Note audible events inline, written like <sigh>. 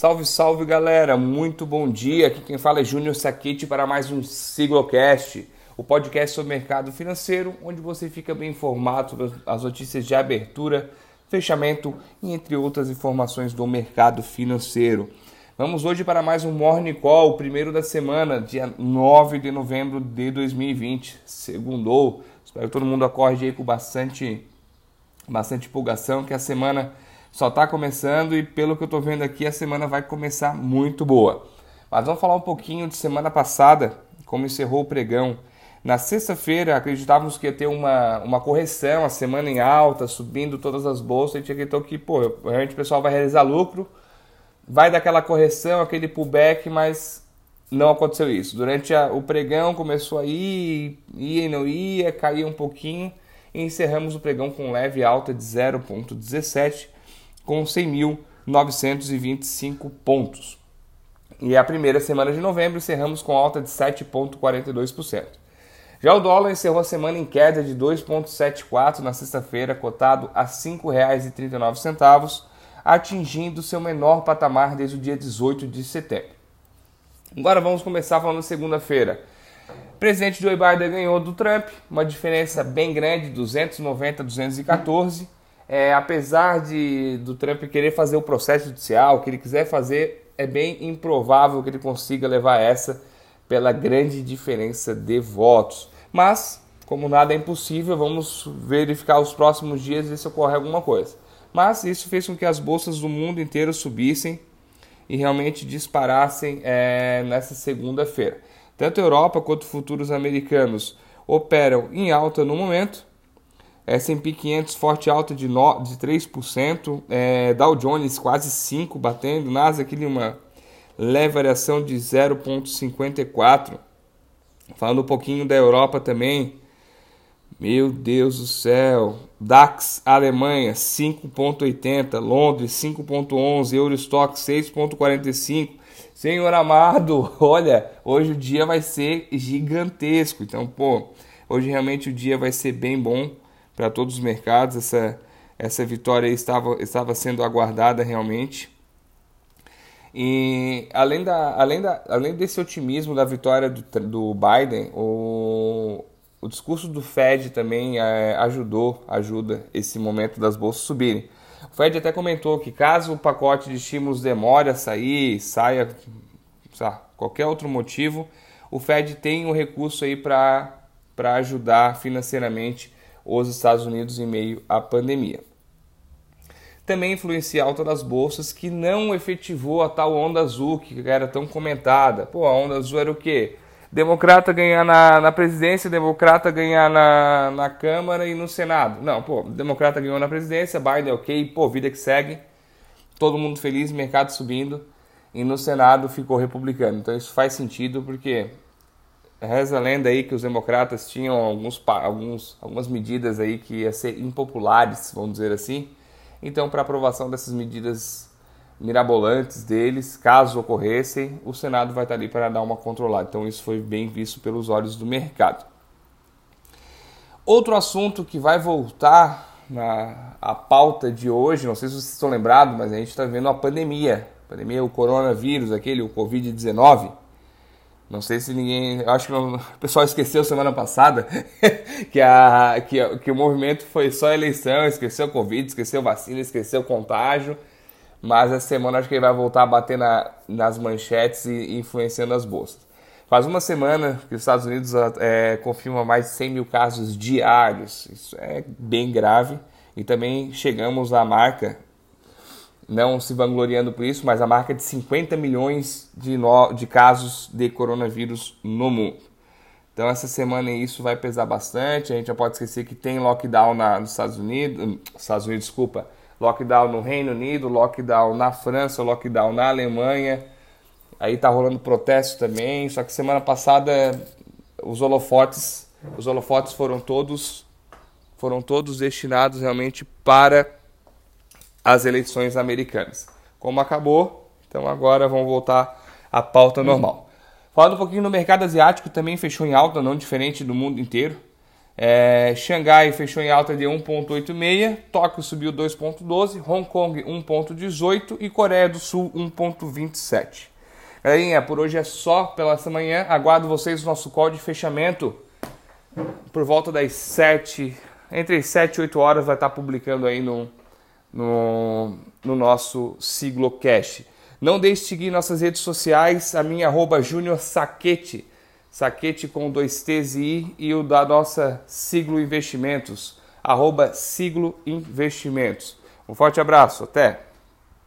Salve, salve galera, muito bom dia. Aqui quem fala é Júnior Saquete para mais um Siglocast, o podcast sobre mercado financeiro, onde você fica bem informado sobre as notícias de abertura, fechamento e entre outras informações do mercado financeiro. Vamos hoje para mais um Morning Call, o primeiro da semana, dia 9 de novembro de 2020, segundou. Espero que todo mundo acorde aí com bastante, bastante empolgação, que a semana só está começando e pelo que eu estou vendo aqui, a semana vai começar muito boa. Mas vamos falar um pouquinho de semana passada, como encerrou o pregão. Na sexta-feira, acreditávamos que ia ter uma, uma correção, a semana em alta, subindo todas as bolsas. A gente acreditou que, pô, realmente o pessoal vai realizar lucro, vai dar aquela correção, aquele pullback, mas não aconteceu isso. Durante a, o pregão começou a ir, ia e não ia, caía um pouquinho e encerramos o pregão com leve alta de 0,17 com 100.925 pontos. E a primeira semana de novembro encerramos com alta de 7,42%. Já o dólar encerrou a semana em queda de 2,74 na sexta-feira, cotado a R$ 5,39, atingindo seu menor patamar desde o dia 18 de setembro. Agora vamos começar falando segunda-feira. O presidente Joe Biden ganhou do Trump, uma diferença bem grande, 290 a 214 é, apesar de do Trump querer fazer o processo judicial, que ele quiser fazer, é bem improvável que ele consiga levar essa pela grande diferença de votos. Mas, como nada é impossível, vamos verificar os próximos dias e ver se ocorre alguma coisa. Mas isso fez com que as bolsas do mundo inteiro subissem e realmente disparassem é, nessa segunda-feira. Tanto a Europa quanto futuros americanos operam em alta no momento S&P 500 forte alta de, no, de 3%, é, Dow Jones quase 5% batendo, Nasdaq uma leve variação de 0,54%. Falando um pouquinho da Europa também, meu Deus do céu, DAX Alemanha 5,80, Londres 5,11, Eurostock 6,45. Senhor amado, <laughs> olha, hoje o dia vai ser gigantesco. Então, pô, hoje realmente o dia vai ser bem bom para todos os mercados. Essa, essa vitória estava, estava sendo aguardada realmente. E além, da, além, da, além desse otimismo da vitória do, do Biden, o, o discurso do Fed também é, ajudou, ajuda esse momento das bolsas subirem. O Fed até comentou que caso o pacote de estímulos demore a sair, saia, qualquer outro motivo, o Fed tem um recurso aí para ajudar financeiramente os Estados Unidos em meio à pandemia. Também influencia a alta das bolsas que não efetivou a tal onda azul que era tão comentada. Pô, a onda azul era o quê? Democrata ganhar na, na presidência, democrata ganhar na, na Câmara e no Senado. Não, pô, democrata ganhou na presidência, Biden ok, pô, vida que segue, todo mundo feliz, mercado subindo, e no Senado ficou republicano. Então isso faz sentido porque Reza a lenda aí que os democratas tinham alguns, alguns, algumas medidas aí que ia ser impopulares, vamos dizer assim. Então, para aprovação dessas medidas mirabolantes deles, caso ocorressem, o Senado vai estar ali para dar uma controlada. Então, isso foi bem visto pelos olhos do mercado. Outro assunto que vai voltar na a pauta de hoje, não sei se vocês estão lembrados, mas a gente está vendo a pandemia. A pandemia, o coronavírus, aquele, o Covid-19 não sei se ninguém. Acho que o pessoal esqueceu semana passada <laughs> que, a, que, que o movimento foi só eleição, esqueceu Covid, esqueceu vacina, esqueceu contágio. Mas essa semana acho que ele vai voltar a bater na, nas manchetes e influenciando as bolsas. Faz uma semana que os Estados Unidos é, confirma mais de 100 mil casos diários. Isso é bem grave. E também chegamos à marca não se vangloriando por isso, mas a marca de 50 milhões de, no, de casos de coronavírus no mundo. Então essa semana isso vai pesar bastante. A gente já pode esquecer que tem lockdown na, nos Estados Unidos, hum, Estados Unidos, desculpa, lockdown no Reino Unido, lockdown na França, lockdown na Alemanha. Aí tá rolando protesto também. Só que semana passada os holofotes, os holofotes foram todos foram todos destinados realmente para as eleições americanas. Como acabou, então agora vamos voltar à pauta normal. Falando um pouquinho no mercado asiático, também fechou em alta, não diferente do mundo inteiro. É, Xangai fechou em alta de 1,86, Tóquio subiu 2,12, Hong Kong 1,18 e Coreia do Sul 1,27. Galerinha, por hoje é só pela essa manhã. Aguardo vocês no nosso call de fechamento por volta das 7, entre 7 e 8 horas vai estar publicando aí no, no, no nosso Siglocast. Não deixe de seguir nossas redes sociais, a minha arroba Júnior Saquete, Saquete com dois T's e I, e o da nossa Siglo Investimentos, arroba Siglo Investimentos. Um forte abraço, até!